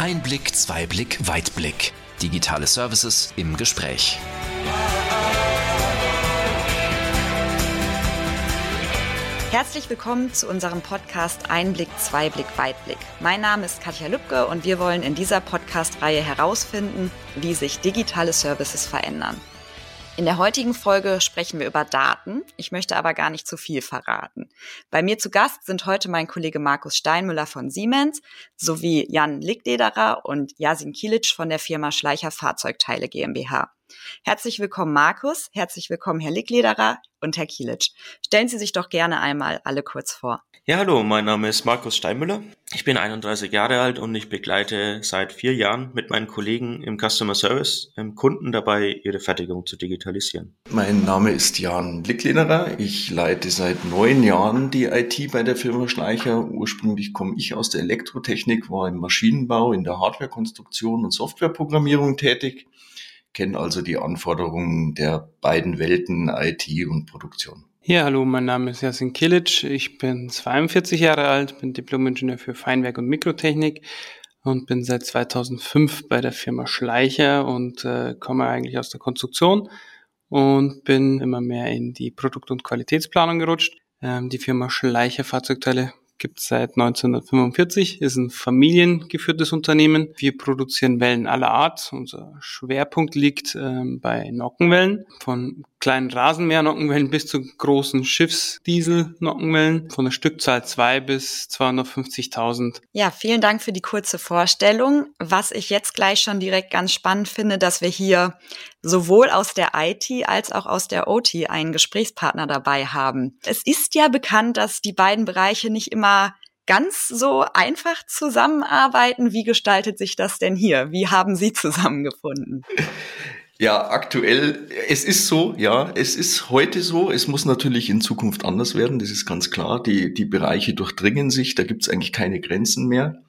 Einblick, Zweiblick, Weitblick. Digitale Services im Gespräch. Herzlich willkommen zu unserem Podcast Einblick, Zweiblick, Weitblick. Mein Name ist Katja Lübke und wir wollen in dieser Podcast-Reihe herausfinden, wie sich digitale Services verändern. In der heutigen Folge sprechen wir über Daten. Ich möchte aber gar nicht zu viel verraten. Bei mir zu Gast sind heute mein Kollege Markus Steinmüller von Siemens sowie Jan Lickdederer und Yasin Kilic von der Firma Schleicher Fahrzeugteile GmbH. Herzlich willkommen, Markus. Herzlich willkommen, Herr Licklederer und Herr Kielic. Stellen Sie sich doch gerne einmal alle kurz vor. Ja, hallo, mein Name ist Markus Steinmüller. Ich bin 31 Jahre alt und ich begleite seit vier Jahren mit meinen Kollegen im Customer Service im Kunden dabei, ihre Fertigung zu digitalisieren. Mein Name ist Jan Licklederer. Ich leite seit neun Jahren die IT bei der Firma Schleicher. Ursprünglich komme ich aus der Elektrotechnik, war im Maschinenbau, in der Hardwarekonstruktion und Softwareprogrammierung tätig kenne also die Anforderungen der beiden Welten IT und Produktion. Ja, hallo, mein Name ist Jasin Kilic. Ich bin 42 Jahre alt, bin Diplom-Ingenieur für Feinwerk und Mikrotechnik und bin seit 2005 bei der Firma Schleicher und äh, komme eigentlich aus der Konstruktion und bin immer mehr in die Produkt- und Qualitätsplanung gerutscht. Ähm, die Firma Schleicher Fahrzeugteile gibt es seit 1945, ist ein familiengeführtes Unternehmen. Wir produzieren Wellen aller Art. Unser Schwerpunkt liegt ähm, bei Nockenwellen, von kleinen Rasenmäher-Nockenwellen bis zu großen Schiffsdiesel-Nockenwellen, von der Stückzahl 2 bis 250.000. Ja, vielen Dank für die kurze Vorstellung. Was ich jetzt gleich schon direkt ganz spannend finde, dass wir hier sowohl aus der IT als auch aus der OT einen Gesprächspartner dabei haben. Es ist ja bekannt, dass die beiden Bereiche nicht immer ganz so einfach zusammenarbeiten. Wie gestaltet sich das denn hier? Wie haben Sie zusammengefunden? Ja, aktuell, es ist so, ja, es ist heute so, es muss natürlich in Zukunft anders werden, das ist ganz klar. Die, die Bereiche durchdringen sich, da gibt es eigentlich keine Grenzen mehr.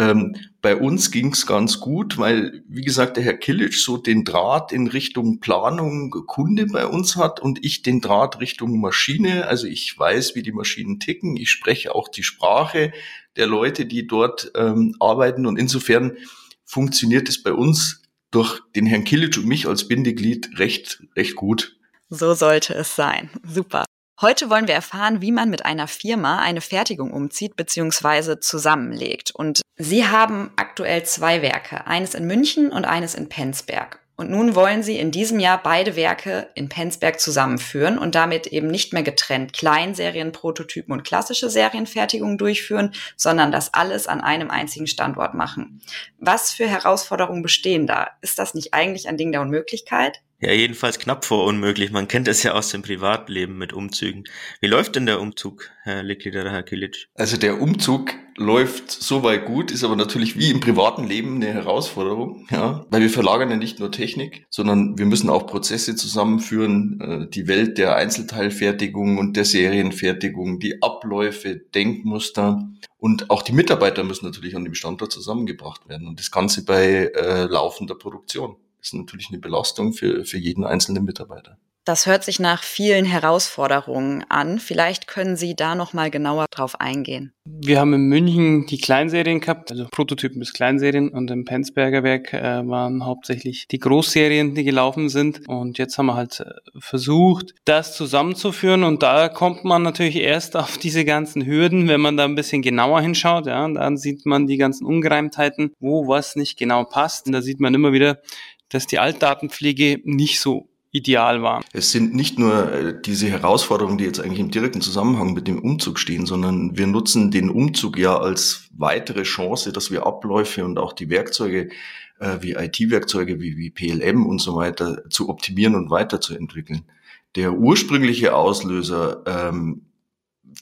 Ähm, bei uns ging es ganz gut, weil, wie gesagt, der Herr Kilic so den Draht in Richtung Planung Kunde bei uns hat und ich den Draht Richtung Maschine. Also ich weiß, wie die Maschinen ticken. Ich spreche auch die Sprache der Leute, die dort ähm, arbeiten. Und insofern funktioniert es bei uns durch den Herrn Kilic und mich als Bindeglied recht, recht gut. So sollte es sein. Super. Heute wollen wir erfahren, wie man mit einer Firma eine Fertigung umzieht bzw. zusammenlegt. Und Sie haben aktuell zwei Werke, eines in München und eines in Penzberg. Und nun wollen Sie in diesem Jahr beide Werke in Penzberg zusammenführen und damit eben nicht mehr getrennt Kleinserien, Prototypen und klassische Serienfertigungen durchführen, sondern das alles an einem einzigen Standort machen. Was für Herausforderungen bestehen da? Ist das nicht eigentlich ein Ding der Unmöglichkeit? Ja, jedenfalls knapp vor unmöglich. Man kennt es ja aus dem Privatleben mit Umzügen. Wie läuft denn der Umzug, Herr Licklider, Herr Kilic? Also der Umzug läuft soweit gut, ist aber natürlich wie im privaten Leben eine Herausforderung, ja, weil wir verlagern ja nicht nur Technik, sondern wir müssen auch Prozesse zusammenführen, äh, die Welt der Einzelteilfertigung und der Serienfertigung, die Abläufe, Denkmuster und auch die Mitarbeiter müssen natürlich an dem Standort zusammengebracht werden und das Ganze bei äh, laufender Produktion ist natürlich eine Belastung für, für jeden einzelnen Mitarbeiter. Das hört sich nach vielen Herausforderungen an. Vielleicht können Sie da noch mal genauer drauf eingehen. Wir haben in München die Kleinserien gehabt, also Prototypen bis Kleinserien und im Penzberger Werk äh, waren hauptsächlich die Großserien, die gelaufen sind. Und jetzt haben wir halt äh, versucht, das zusammenzuführen und da kommt man natürlich erst auf diese ganzen Hürden, wenn man da ein bisschen genauer hinschaut. Ja, dann sieht man die ganzen Ungereimtheiten, wo was nicht genau passt. Und da sieht man immer wieder, dass die Altdatenpflege nicht so ideal war. Es sind nicht nur äh, diese Herausforderungen, die jetzt eigentlich im direkten Zusammenhang mit dem Umzug stehen, sondern wir nutzen den Umzug ja als weitere Chance, dass wir Abläufe und auch die Werkzeuge äh, wie IT-Werkzeuge wie, wie PLM und so weiter zu optimieren und weiterzuentwickeln. Der ursprüngliche Auslöser, ähm,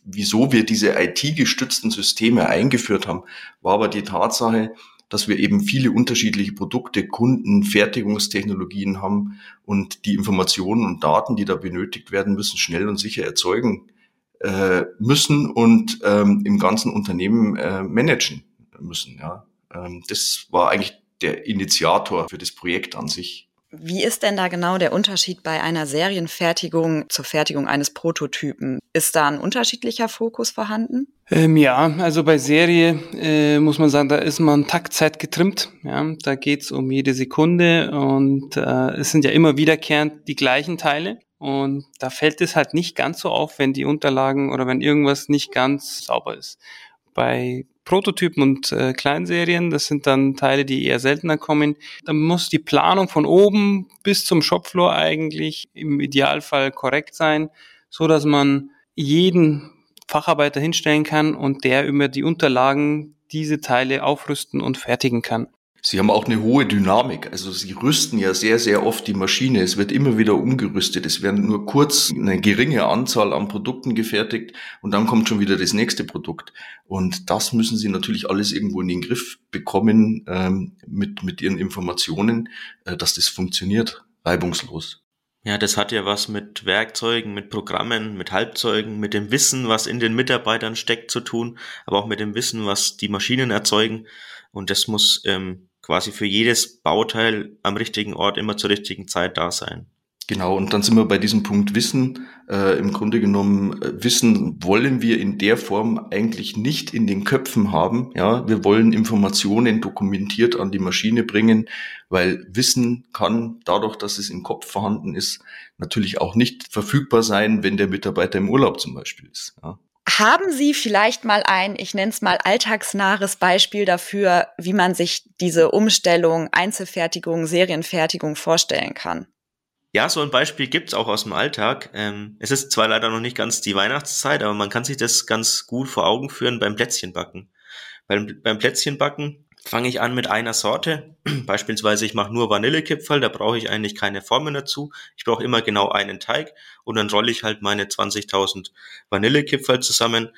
wieso wir diese IT-gestützten Systeme eingeführt haben, war aber die Tatsache, dass wir eben viele unterschiedliche Produkte, Kunden, Fertigungstechnologien haben und die Informationen und Daten, die da benötigt werden, müssen schnell und sicher erzeugen äh, müssen und ähm, im ganzen Unternehmen äh, managen müssen. Ja. Ähm, das war eigentlich der Initiator für das Projekt an sich. Wie ist denn da genau der Unterschied bei einer Serienfertigung zur Fertigung eines Prototypen? Ist da ein unterschiedlicher Fokus vorhanden? Ähm, ja, also bei Serie äh, muss man sagen, da ist man Taktzeit getrimmt. Ja, da geht's um jede Sekunde und äh, es sind ja immer wiederkehrend die gleichen Teile. Und da fällt es halt nicht ganz so auf, wenn die Unterlagen oder wenn irgendwas nicht ganz sauber ist. Bei Prototypen und äh, Kleinserien, das sind dann Teile, die eher seltener kommen, da muss die Planung von oben bis zum Shopfloor eigentlich im Idealfall korrekt sein, so dass man jeden Facharbeiter hinstellen kann und der über die Unterlagen diese Teile aufrüsten und fertigen kann. Sie haben auch eine hohe Dynamik. Also Sie rüsten ja sehr, sehr oft die Maschine. Es wird immer wieder umgerüstet. Es werden nur kurz eine geringe Anzahl an Produkten gefertigt und dann kommt schon wieder das nächste Produkt. Und das müssen Sie natürlich alles irgendwo in den Griff bekommen ähm, mit, mit Ihren Informationen, äh, dass das funktioniert, reibungslos. Ja, das hat ja was mit Werkzeugen, mit Programmen, mit Halbzeugen, mit dem Wissen, was in den Mitarbeitern steckt, zu tun, aber auch mit dem Wissen, was die Maschinen erzeugen. Und das muss ähm, quasi für jedes Bauteil am richtigen Ort immer zur richtigen Zeit da sein. Genau, und dann sind wir bei diesem Punkt Wissen. Äh, Im Grunde genommen, äh, Wissen wollen wir in der Form eigentlich nicht in den Köpfen haben. Ja, wir wollen Informationen dokumentiert an die Maschine bringen, weil Wissen kann dadurch, dass es im Kopf vorhanden ist, natürlich auch nicht verfügbar sein, wenn der Mitarbeiter im Urlaub zum Beispiel ist. Ja. Haben Sie vielleicht mal ein, ich nenne es mal alltagsnahes Beispiel dafür, wie man sich diese Umstellung, Einzelfertigung, Serienfertigung vorstellen kann? Ja, so ein Beispiel gibt's auch aus dem Alltag. Ähm, es ist zwar leider noch nicht ganz die Weihnachtszeit, aber man kann sich das ganz gut vor Augen führen beim Plätzchenbacken. Beim, beim Plätzchenbacken fange ich an mit einer Sorte. Beispielsweise ich mache nur Vanillekipferl, da brauche ich eigentlich keine Formen dazu. Ich brauche immer genau einen Teig und dann rolle ich halt meine 20.000 Vanillekipferl zusammen.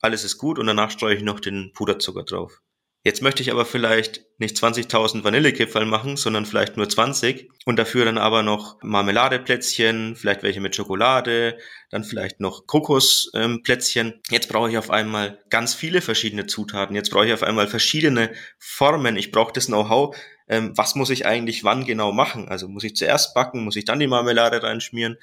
Alles ist gut und danach streue ich noch den Puderzucker drauf. Jetzt möchte ich aber vielleicht nicht 20.000 Vanillekipferl machen, sondern vielleicht nur 20 und dafür dann aber noch Marmeladeplätzchen, vielleicht welche mit Schokolade, dann vielleicht noch Kokosplätzchen. Ähm, Jetzt brauche ich auf einmal ganz viele verschiedene Zutaten. Jetzt brauche ich auf einmal verschiedene Formen. Ich brauche das Know-how. Ähm, was muss ich eigentlich wann genau machen? Also muss ich zuerst backen, muss ich dann die Marmelade reinschmieren?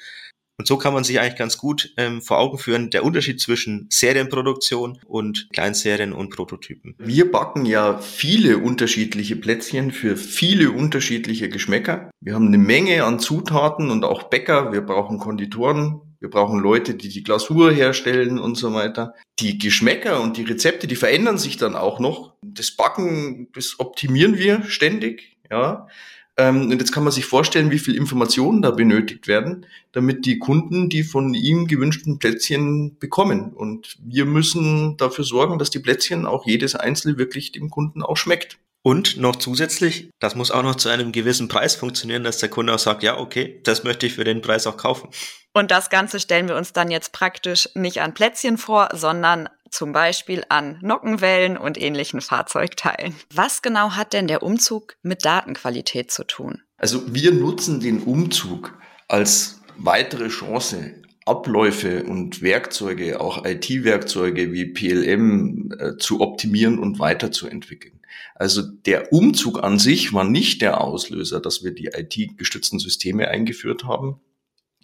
Und so kann man sich eigentlich ganz gut ähm, vor Augen führen, der Unterschied zwischen Serienproduktion und Kleinserien und Prototypen. Wir backen ja viele unterschiedliche Plätzchen für viele unterschiedliche Geschmäcker. Wir haben eine Menge an Zutaten und auch Bäcker. Wir brauchen Konditoren. Wir brauchen Leute, die die Glasur herstellen und so weiter. Die Geschmäcker und die Rezepte, die verändern sich dann auch noch. Das Backen, das optimieren wir ständig. Ja, und jetzt kann man sich vorstellen, wie viel Informationen da benötigt werden, damit die Kunden die von ihm gewünschten Plätzchen bekommen. Und wir müssen dafür sorgen, dass die Plätzchen auch jedes einzelne wirklich dem Kunden auch schmeckt. Und noch zusätzlich, das muss auch noch zu einem gewissen Preis funktionieren, dass der Kunde auch sagt, ja, okay, das möchte ich für den Preis auch kaufen. Und das Ganze stellen wir uns dann jetzt praktisch nicht an Plätzchen vor, sondern zum Beispiel an Nockenwellen und ähnlichen Fahrzeugteilen. Was genau hat denn der Umzug mit Datenqualität zu tun? Also wir nutzen den Umzug als weitere Chance, Abläufe und Werkzeuge, auch IT-Werkzeuge wie PLM äh, zu optimieren und weiterzuentwickeln. Also der Umzug an sich war nicht der Auslöser, dass wir die IT-gestützten Systeme eingeführt haben,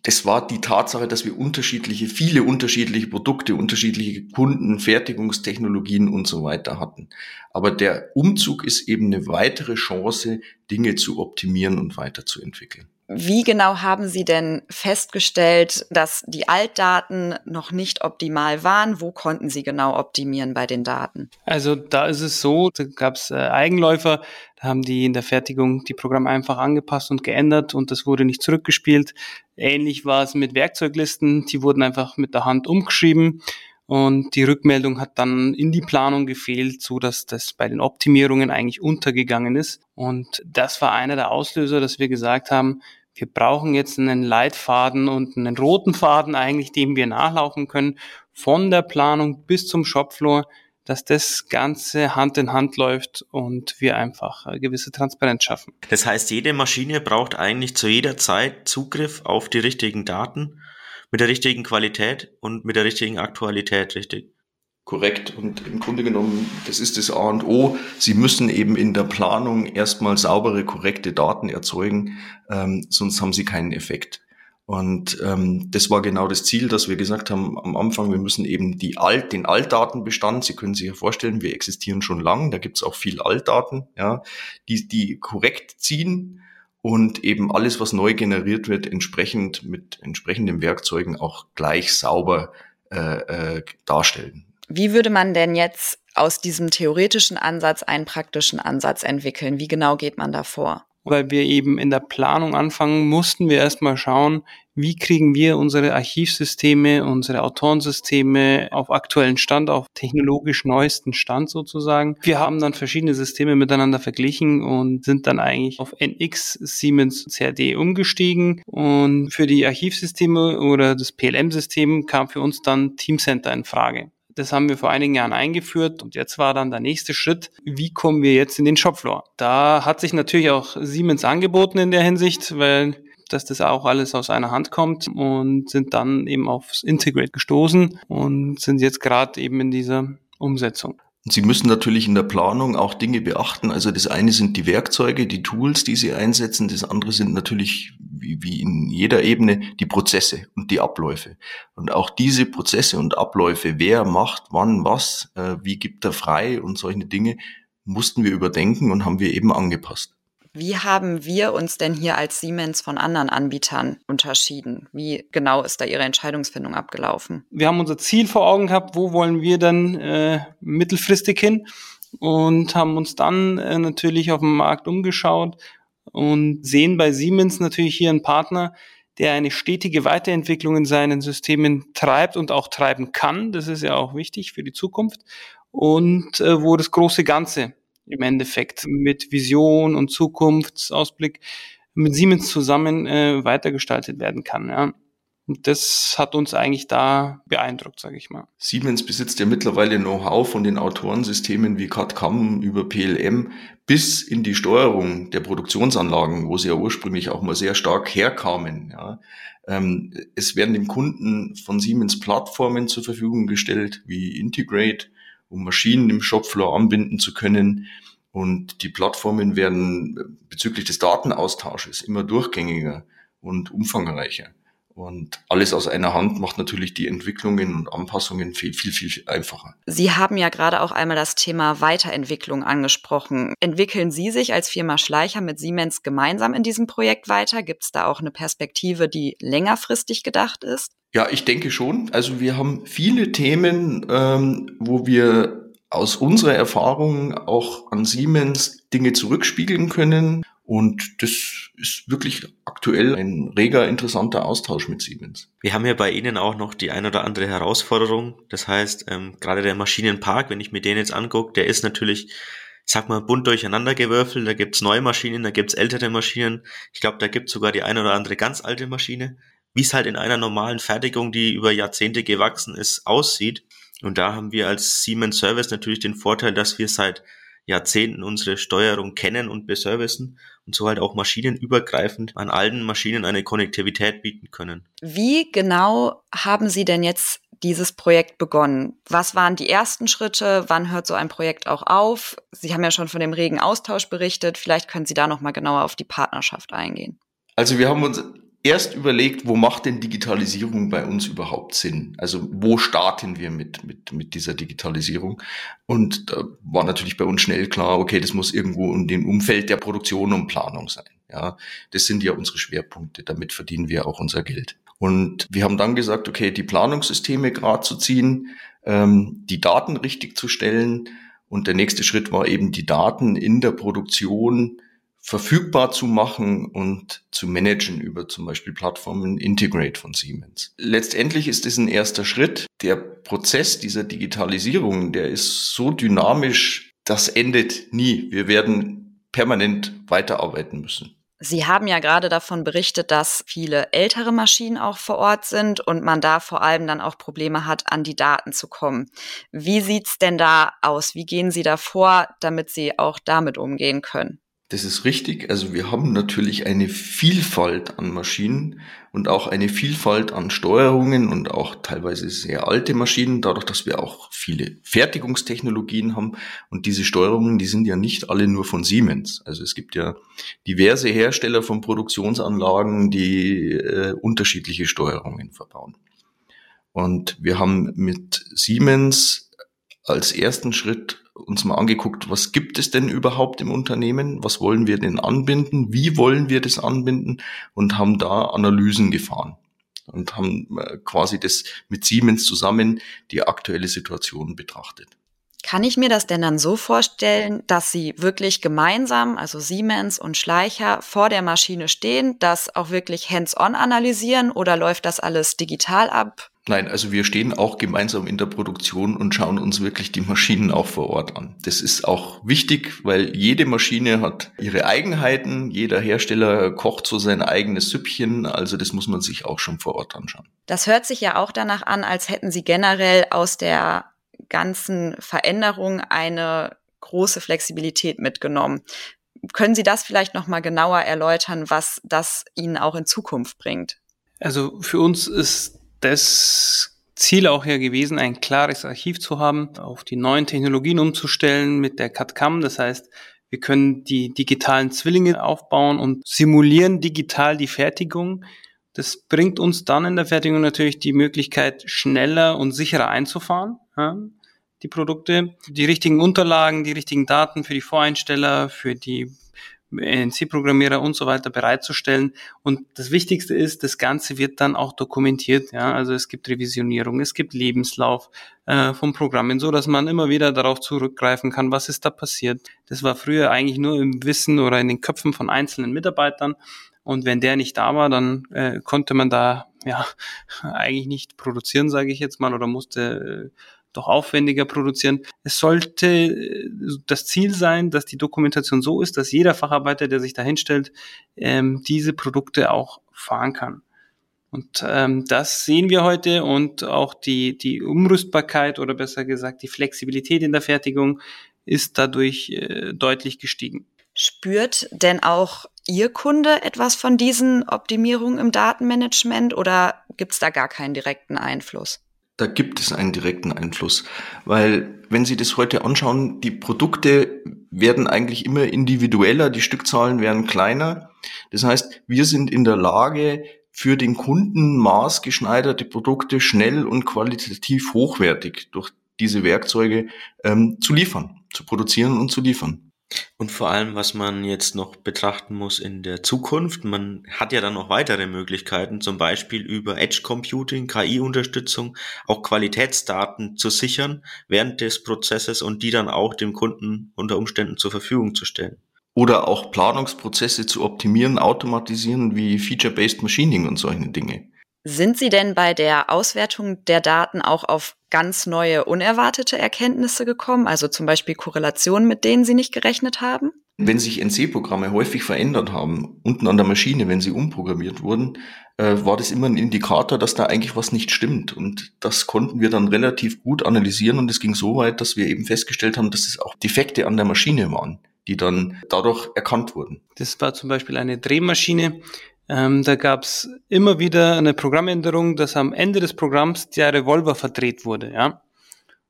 das war die Tatsache, dass wir unterschiedliche, viele unterschiedliche Produkte, unterschiedliche Kunden, Fertigungstechnologien und so weiter hatten. Aber der Umzug ist eben eine weitere Chance, Dinge zu optimieren und weiterzuentwickeln. Wie genau haben Sie denn festgestellt, dass die Altdaten noch nicht optimal waren? Wo konnten Sie genau optimieren bei den Daten? Also da ist es so, da gab es äh, Eigenläufer, da haben die in der Fertigung die Programme einfach angepasst und geändert und das wurde nicht zurückgespielt. Ähnlich war es mit Werkzeuglisten, die wurden einfach mit der Hand umgeschrieben und die Rückmeldung hat dann in die Planung gefehlt, so dass das bei den Optimierungen eigentlich untergegangen ist. Und das war einer der Auslöser, dass wir gesagt haben, wir brauchen jetzt einen Leitfaden und einen roten Faden eigentlich, dem wir nachlaufen können, von der Planung bis zum Shopfloor, dass das Ganze Hand in Hand läuft und wir einfach eine gewisse Transparenz schaffen. Das heißt, jede Maschine braucht eigentlich zu jeder Zeit Zugriff auf die richtigen Daten mit der richtigen Qualität und mit der richtigen Aktualität, richtig? Korrekt. Und im Grunde genommen, das ist das A und O. Sie müssen eben in der Planung erstmal saubere, korrekte Daten erzeugen, ähm, sonst haben Sie keinen Effekt. Und ähm, das war genau das Ziel, dass wir gesagt haben am Anfang, wir müssen eben die Alt, den Altdatenbestand, Sie können sich ja vorstellen, wir existieren schon lang, da gibt es auch viel Altdaten, ja, die, die korrekt ziehen und eben alles, was neu generiert wird, entsprechend mit entsprechenden Werkzeugen auch gleich sauber äh, äh, darstellen. Wie würde man denn jetzt aus diesem theoretischen Ansatz einen praktischen Ansatz entwickeln? Wie genau geht man da vor? Weil wir eben in der Planung anfangen, mussten wir erstmal schauen, wie kriegen wir unsere Archivsysteme, unsere Autorensysteme auf aktuellen Stand, auf technologisch neuesten Stand sozusagen. Wir haben dann verschiedene Systeme miteinander verglichen und sind dann eigentlich auf NX Siemens CRD umgestiegen. Und für die Archivsysteme oder das PLM-System kam für uns dann Teamcenter in Frage. Das haben wir vor einigen Jahren eingeführt und jetzt war dann der nächste Schritt, wie kommen wir jetzt in den Shopfloor? Da hat sich natürlich auch Siemens angeboten in der Hinsicht, weil dass das auch alles aus einer Hand kommt und sind dann eben aufs Integrate gestoßen und sind jetzt gerade eben in dieser Umsetzung. Sie müssen natürlich in der Planung auch Dinge beachten. Also das eine sind die Werkzeuge, die Tools, die Sie einsetzen. Das andere sind natürlich, wie, wie in jeder Ebene, die Prozesse und die Abläufe. Und auch diese Prozesse und Abläufe, wer macht wann was, äh, wie gibt er frei und solche Dinge, mussten wir überdenken und haben wir eben angepasst. Wie haben wir uns denn hier als Siemens von anderen Anbietern unterschieden? Wie genau ist da Ihre Entscheidungsfindung abgelaufen? Wir haben unser Ziel vor Augen gehabt, wo wollen wir dann äh, mittelfristig hin und haben uns dann äh, natürlich auf dem Markt umgeschaut und sehen bei Siemens natürlich hier einen Partner, der eine stetige Weiterentwicklung in seinen Systemen treibt und auch treiben kann. Das ist ja auch wichtig für die Zukunft. Und äh, wo das große Ganze im Endeffekt mit Vision und Zukunftsausblick mit Siemens zusammen äh, weitergestaltet werden kann. Ja. Das hat uns eigentlich da beeindruckt, sage ich mal. Siemens besitzt ja mittlerweile Know-how von den Autorensystemen wie CAD-CAM über PLM bis in die Steuerung der Produktionsanlagen, wo sie ja ursprünglich auch mal sehr stark herkamen. Ja. Ähm, es werden dem Kunden von Siemens Plattformen zur Verfügung gestellt, wie Integrate, um Maschinen im Shopfloor anbinden zu können. Und die Plattformen werden bezüglich des Datenaustausches immer durchgängiger und umfangreicher. Und alles aus einer Hand macht natürlich die Entwicklungen und Anpassungen viel, viel, viel einfacher. Sie haben ja gerade auch einmal das Thema Weiterentwicklung angesprochen. Entwickeln Sie sich als Firma Schleicher mit Siemens gemeinsam in diesem Projekt weiter? Gibt es da auch eine Perspektive, die längerfristig gedacht ist? Ja, ich denke schon. Also wir haben viele Themen, ähm, wo wir aus unserer Erfahrung auch an Siemens Dinge zurückspiegeln können. Und das ist wirklich aktuell ein reger, interessanter Austausch mit Siemens. Wir haben ja bei Ihnen auch noch die ein oder andere Herausforderung. Das heißt, ähm, gerade der Maschinenpark, wenn ich mir den jetzt angucke, der ist natürlich, ich sag mal, bunt durcheinander gewürfelt. Da gibt's neue Maschinen, da gibt's ältere Maschinen. Ich glaube, da gibt's sogar die ein oder andere ganz alte Maschine wie es halt in einer normalen Fertigung, die über Jahrzehnte gewachsen ist, aussieht. Und da haben wir als Siemens Service natürlich den Vorteil, dass wir seit Jahrzehnten unsere Steuerung kennen und beservicen und so halt auch maschinenübergreifend an allen Maschinen eine Konnektivität bieten können. Wie genau haben Sie denn jetzt dieses Projekt begonnen? Was waren die ersten Schritte? Wann hört so ein Projekt auch auf? Sie haben ja schon von dem regen Austausch berichtet. Vielleicht können Sie da noch mal genauer auf die Partnerschaft eingehen. Also wir haben uns erst überlegt, wo macht denn Digitalisierung bei uns überhaupt Sinn? Also wo starten wir mit, mit, mit dieser Digitalisierung? Und da war natürlich bei uns schnell klar, okay, das muss irgendwo in dem Umfeld der Produktion und Planung sein. Ja, das sind ja unsere Schwerpunkte. Damit verdienen wir auch unser Geld. Und wir haben dann gesagt, okay, die Planungssysteme gerade zu ziehen, ähm, die Daten richtig zu stellen. Und der nächste Schritt war eben die Daten in der Produktion verfügbar zu machen und zu managen über zum Beispiel Plattformen Integrate von Siemens. Letztendlich ist es ein erster Schritt. Der Prozess dieser Digitalisierung, der ist so dynamisch, das endet nie. Wir werden permanent weiterarbeiten müssen. Sie haben ja gerade davon berichtet, dass viele ältere Maschinen auch vor Ort sind und man da vor allem dann auch Probleme hat, an die Daten zu kommen. Wie sieht's denn da aus? Wie gehen Sie da vor, damit Sie auch damit umgehen können? Das ist richtig. Also wir haben natürlich eine Vielfalt an Maschinen und auch eine Vielfalt an Steuerungen und auch teilweise sehr alte Maschinen, dadurch, dass wir auch viele Fertigungstechnologien haben. Und diese Steuerungen, die sind ja nicht alle nur von Siemens. Also es gibt ja diverse Hersteller von Produktionsanlagen, die äh, unterschiedliche Steuerungen verbauen. Und wir haben mit Siemens als ersten Schritt uns mal angeguckt, was gibt es denn überhaupt im Unternehmen? Was wollen wir denn anbinden? Wie wollen wir das anbinden? Und haben da Analysen gefahren und haben äh, quasi das mit Siemens zusammen die aktuelle Situation betrachtet. Kann ich mir das denn dann so vorstellen, dass Sie wirklich gemeinsam, also Siemens und Schleicher, vor der Maschine stehen, das auch wirklich hands-on analysieren oder läuft das alles digital ab? Nein, also wir stehen auch gemeinsam in der Produktion und schauen uns wirklich die Maschinen auch vor Ort an. Das ist auch wichtig, weil jede Maschine hat ihre Eigenheiten, jeder Hersteller kocht so sein eigenes Süppchen, also das muss man sich auch schon vor Ort anschauen. Das hört sich ja auch danach an, als hätten Sie generell aus der ganzen Veränderung eine große Flexibilität mitgenommen. Können Sie das vielleicht noch mal genauer erläutern, was das Ihnen auch in Zukunft bringt? Also für uns ist das Ziel auch ja gewesen, ein klares Archiv zu haben, auf die neuen Technologien umzustellen mit der CAD-CAM. Das heißt, wir können die digitalen Zwillinge aufbauen und simulieren digital die Fertigung. Das bringt uns dann in der Fertigung natürlich die Möglichkeit, schneller und sicherer einzufahren. Ja, die Produkte, die richtigen Unterlagen, die richtigen Daten für die Voreinsteller, für die NC-Programmierer und so weiter bereitzustellen. Und das Wichtigste ist, das Ganze wird dann auch dokumentiert. Ja, also es gibt Revisionierung, es gibt Lebenslauf äh, von Programmen, so dass man immer wieder darauf zurückgreifen kann, was ist da passiert. Das war früher eigentlich nur im Wissen oder in den Köpfen von einzelnen Mitarbeitern. Und wenn der nicht da war, dann äh, konnte man da ja eigentlich nicht produzieren, sage ich jetzt mal, oder musste äh, doch aufwendiger produzieren. Es sollte äh, das Ziel sein, dass die Dokumentation so ist, dass jeder Facharbeiter, der sich da hinstellt, ähm, diese Produkte auch fahren kann. Und ähm, das sehen wir heute und auch die, die Umrüstbarkeit oder besser gesagt die Flexibilität in der Fertigung ist dadurch äh, deutlich gestiegen. Spürt denn auch Ihr Kunde etwas von diesen Optimierungen im Datenmanagement oder gibt es da gar keinen direkten Einfluss? Da gibt es einen direkten Einfluss. Weil wenn Sie das heute anschauen, die Produkte werden eigentlich immer individueller, die Stückzahlen werden kleiner. Das heißt, wir sind in der Lage, für den Kunden maßgeschneiderte Produkte schnell und qualitativ hochwertig durch diese Werkzeuge ähm, zu liefern, zu produzieren und zu liefern. Und vor allem, was man jetzt noch betrachten muss in der Zukunft, man hat ja dann noch weitere Möglichkeiten, zum Beispiel über Edge Computing, KI-Unterstützung, auch Qualitätsdaten zu sichern während des Prozesses und die dann auch dem Kunden unter Umständen zur Verfügung zu stellen. Oder auch Planungsprozesse zu optimieren, automatisieren wie Feature-Based Machining und solche Dinge. Sind Sie denn bei der Auswertung der Daten auch auf ganz neue, unerwartete Erkenntnisse gekommen? Also zum Beispiel Korrelationen, mit denen Sie nicht gerechnet haben? Wenn sich NC-Programme häufig verändert haben, unten an der Maschine, wenn sie umprogrammiert wurden, äh, war das immer ein Indikator, dass da eigentlich was nicht stimmt. Und das konnten wir dann relativ gut analysieren und es ging so weit, dass wir eben festgestellt haben, dass es auch Defekte an der Maschine waren, die dann dadurch erkannt wurden. Das war zum Beispiel eine Drehmaschine, ähm, da gab es immer wieder eine Programmänderung, dass am Ende des Programms der Revolver verdreht wurde, ja.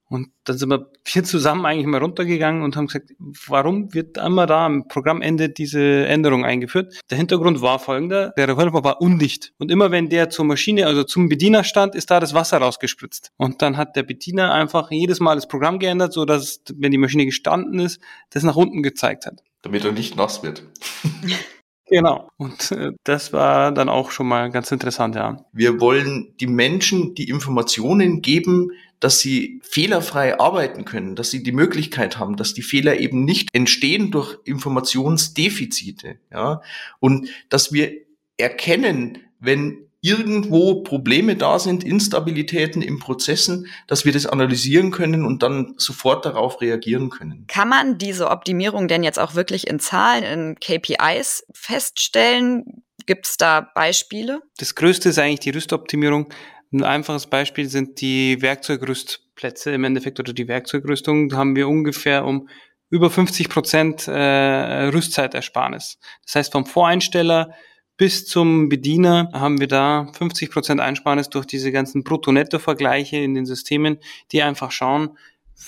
Und dann sind wir hier zusammen eigentlich mal runtergegangen und haben gesagt, warum wird immer da am Programmende diese Änderung eingeführt? Der Hintergrund war folgender, der Revolver war undicht. Und immer wenn der zur Maschine, also zum Bediener stand, ist da das Wasser rausgespritzt. Und dann hat der Bediener einfach jedes Mal das Programm geändert, so dass, wenn die Maschine gestanden ist, das nach unten gezeigt hat. Damit er nicht nass wird. Genau. Und äh, das war dann auch schon mal ganz interessant, ja. Wir wollen die Menschen die Informationen geben, dass sie fehlerfrei arbeiten können, dass sie die Möglichkeit haben, dass die Fehler eben nicht entstehen durch Informationsdefizite, ja. Und dass wir erkennen, wenn irgendwo Probleme da sind, Instabilitäten in Prozessen, dass wir das analysieren können und dann sofort darauf reagieren können. Kann man diese Optimierung denn jetzt auch wirklich in Zahlen, in KPIs feststellen? Gibt es da Beispiele? Das Größte ist eigentlich die Rüstoptimierung. Ein einfaches Beispiel sind die Werkzeugrüstplätze im Endeffekt oder die Werkzeugrüstung. Da haben wir ungefähr um über 50 Prozent äh, Rüstzeitersparnis. Das heißt, vom Voreinsteller bis zum Bediener haben wir da 50 Prozent Einsparnis durch diese ganzen Brutto-Netto-Vergleiche in den Systemen, die einfach schauen,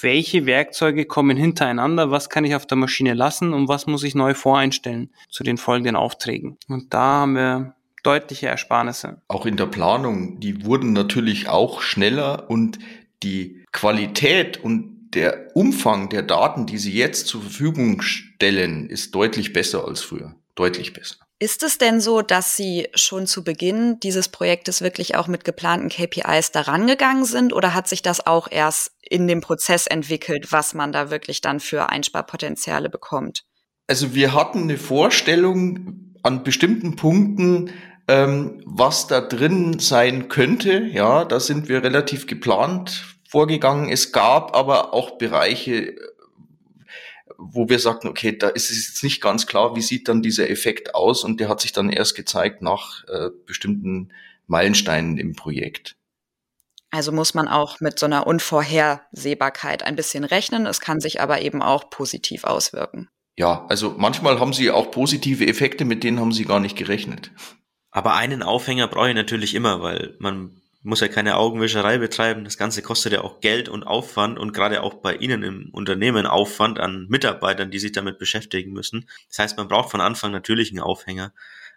welche Werkzeuge kommen hintereinander, was kann ich auf der Maschine lassen und was muss ich neu voreinstellen zu den folgenden Aufträgen. Und da haben wir deutliche Ersparnisse. Auch in der Planung, die wurden natürlich auch schneller und die Qualität und der Umfang der Daten, die sie jetzt zur Verfügung stellen, ist deutlich besser als früher. Deutlich besser. Ist es denn so, dass Sie schon zu Beginn dieses Projektes wirklich auch mit geplanten KPIs daran gegangen sind oder hat sich das auch erst in dem Prozess entwickelt, was man da wirklich dann für Einsparpotenziale bekommt? Also wir hatten eine Vorstellung an bestimmten Punkten, ähm, was da drin sein könnte. Ja, da sind wir relativ geplant vorgegangen. Es gab aber auch Bereiche, wo wir sagten, okay, da ist es jetzt nicht ganz klar, wie sieht dann dieser Effekt aus und der hat sich dann erst gezeigt nach äh, bestimmten Meilensteinen im Projekt. Also muss man auch mit so einer Unvorhersehbarkeit ein bisschen rechnen. Es kann sich aber eben auch positiv auswirken. Ja, also manchmal haben sie auch positive Effekte, mit denen haben sie gar nicht gerechnet. Aber einen Aufhänger brauche ich natürlich immer, weil man muss ja keine Augenwischerei betreiben. Das Ganze kostet ja auch Geld und Aufwand und gerade auch bei Ihnen im Unternehmen Aufwand an Mitarbeitern, die sich damit beschäftigen müssen. Das heißt, man braucht von Anfang natürlich einen Aufhänger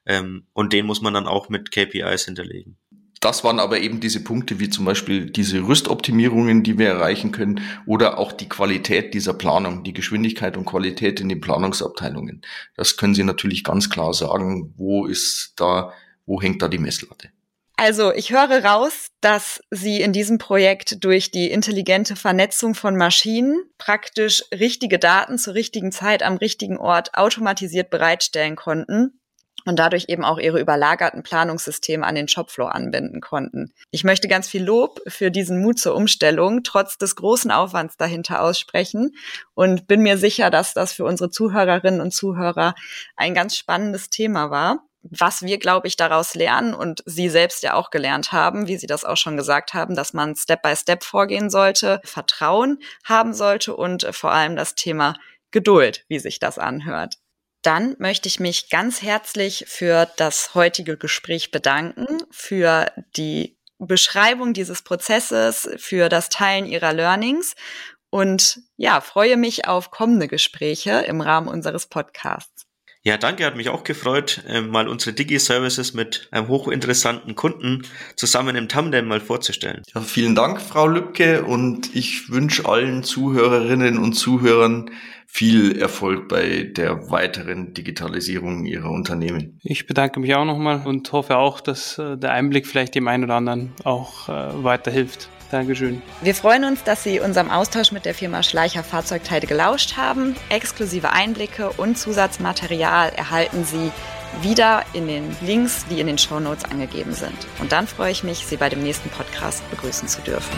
ähm, und den muss man dann auch mit KPIs hinterlegen. Das waren aber eben diese Punkte wie zum Beispiel diese Rüstoptimierungen, die wir erreichen können oder auch die Qualität dieser Planung, die Geschwindigkeit und Qualität in den Planungsabteilungen. Das können Sie natürlich ganz klar sagen, wo ist da, wo hängt da die Messlatte. Also ich höre raus, dass Sie in diesem Projekt durch die intelligente Vernetzung von Maschinen praktisch richtige Daten zur richtigen Zeit am richtigen Ort automatisiert bereitstellen konnten und dadurch eben auch ihre überlagerten Planungssysteme an den Shopfloor anwenden konnten. Ich möchte ganz viel Lob für diesen Mut zur Umstellung trotz des großen Aufwands dahinter aussprechen und bin mir sicher, dass das für unsere Zuhörerinnen und Zuhörer ein ganz spannendes Thema war was wir, glaube ich, daraus lernen und Sie selbst ja auch gelernt haben, wie Sie das auch schon gesagt haben, dass man Step by Step vorgehen sollte, Vertrauen haben sollte und vor allem das Thema Geduld, wie sich das anhört. Dann möchte ich mich ganz herzlich für das heutige Gespräch bedanken, für die Beschreibung dieses Prozesses, für das Teilen Ihrer Learnings und ja, freue mich auf kommende Gespräche im Rahmen unseres Podcasts. Ja, danke, hat mich auch gefreut, äh, mal unsere Digi-Services mit einem hochinteressanten Kunden zusammen im Tandem mal vorzustellen. Ja, vielen Dank, Frau Lübke, und ich wünsche allen Zuhörerinnen und Zuhörern viel Erfolg bei der weiteren Digitalisierung ihrer Unternehmen. Ich bedanke mich auch nochmal und hoffe auch, dass äh, der Einblick vielleicht dem einen oder anderen auch äh, weiterhilft. Dankeschön. Wir freuen uns, dass Sie unserem Austausch mit der Firma Schleicher Fahrzeugteile gelauscht haben. Exklusive Einblicke und Zusatzmaterial erhalten Sie wieder in den Links, die in den Show Notes angegeben sind. Und dann freue ich mich, Sie bei dem nächsten Podcast begrüßen zu dürfen.